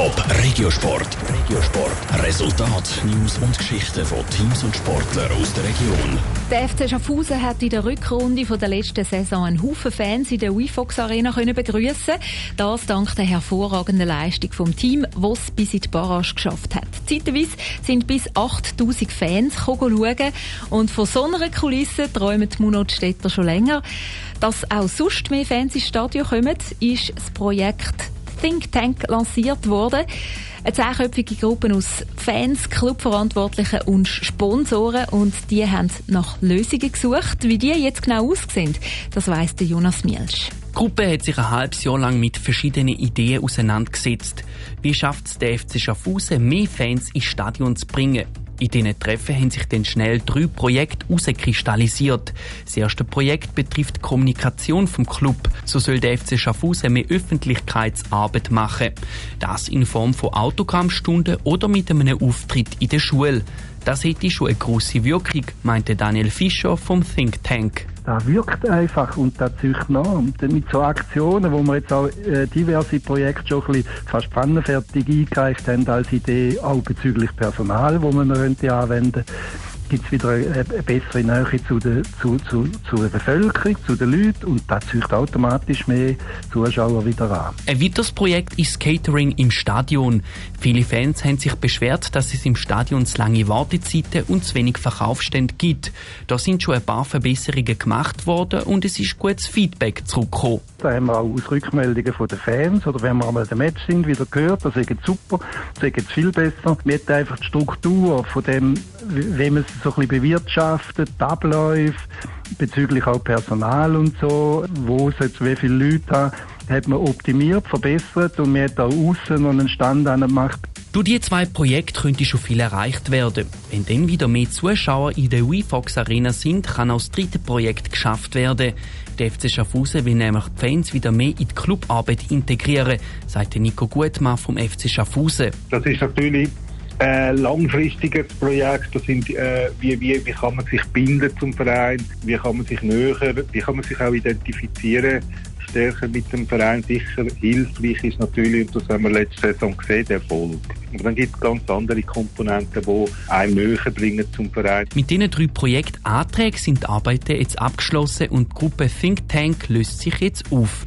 Top Regiosport. Regiosport. Resultat, News und Geschichten von Teams und Sportlern aus der Region. Der FC Schaffhausen hat in der Rückrunde von der letzten Saison einen Haufen Fans in der WeFox Arena können begrüßen. Das dank der hervorragenden Leistung vom Team, es bis in die Barrage geschafft hat. Zeitweise sind bis 8000 Fans schauen und von so einer Kulisse träumen die Munotstädter schon länger. Dass auch sonst mehr Fans ins Stadion kommen, ist das Projekt Think Tank lanciert worden. Eine zehnköpfige Gruppe aus Fans, Clubverantwortlichen und Sponsoren und die haben nach Lösungen gesucht. Wie die jetzt genau aussehen, das weiss der Jonas Mielsch. Die Gruppe hat sich ein halbes Jahr lang mit verschiedenen Ideen auseinandergesetzt. Wie schafft es der FC Schaffhausen, mehr Fans ins Stadion zu bringen? In diesen Treffen haben sich dann schnell drei Projekte herauskristallisiert. Das erste Projekt betrifft die Kommunikation vom Club. So soll der FC Schaffhausen mehr Öffentlichkeitsarbeit machen. Das in Form von Autogrammstunden oder mit einem Auftritt in der Schule. Das hätte schon eine grosse Wirkung, meinte Daniel Fischer vom Think Tank. Das wirkt einfach und das zieht nach. Und mit so Aktionen, wo wir jetzt auch äh, diverse Projekte schon ein bisschen fast pannenfertig eingereicht haben als Idee, auch bezüglich Personal, wo man anwenden könnte, gibt es wieder eine, bessere Nähe zu der, zu, zu, zu der Bevölkerung, zu den Leuten und das zieht automatisch mehr Zuschauer wieder an. Ein weiteres Projekt ist Catering im Stadion. Viele Fans haben sich beschwert, dass es im Stadion zu lange Wartezeiten und zu wenig Verkaufsstände gibt. Da sind schon ein paar Verbesserungen gemacht worden und es ist gutes Feedback zurückgekommen. Da haben wir auch aus Rückmeldungen von den Fans oder wenn wir einmal im Match sind, wieder gehört, das ist super, das ist viel besser. Wir haben einfach die Struktur von dem, wie man es so ein bisschen bewirtschaftet, die Abläufe, bezüglich auch Personal und so, wo es jetzt wie viele Leute haben, hat man optimiert, verbessert und man hat auch außen noch einen Stand gemacht. Durch die zwei Projekte könnte schon viel erreicht werden. Wenn dann wieder mehr Zuschauer in der WeFox Arena sind, kann auch das dritte Projekt geschafft werden. Der FC Schaffhausen will nämlich die Fans wieder mehr in die Clubarbeit integrieren, sagt Nico Gutmann vom FC Schaffhausen. Das ist natürlich ein langfristiges Projekt. Das sind, äh, wie, wie, wie kann man sich binden zum Verein, wie kann man sich näher, wie kann man sich auch identifizieren stärker mit dem Verein. Sicher hilfreich ist natürlich, und das haben wir letzte Saison gesehen, der Erfolg. Aber dann gibt es ganz andere Komponenten, die einem näher bringen zum Verein. Mit diesen drei Projektanträgen sind die Arbeiten jetzt abgeschlossen und die Gruppe Think Tank löst sich jetzt auf.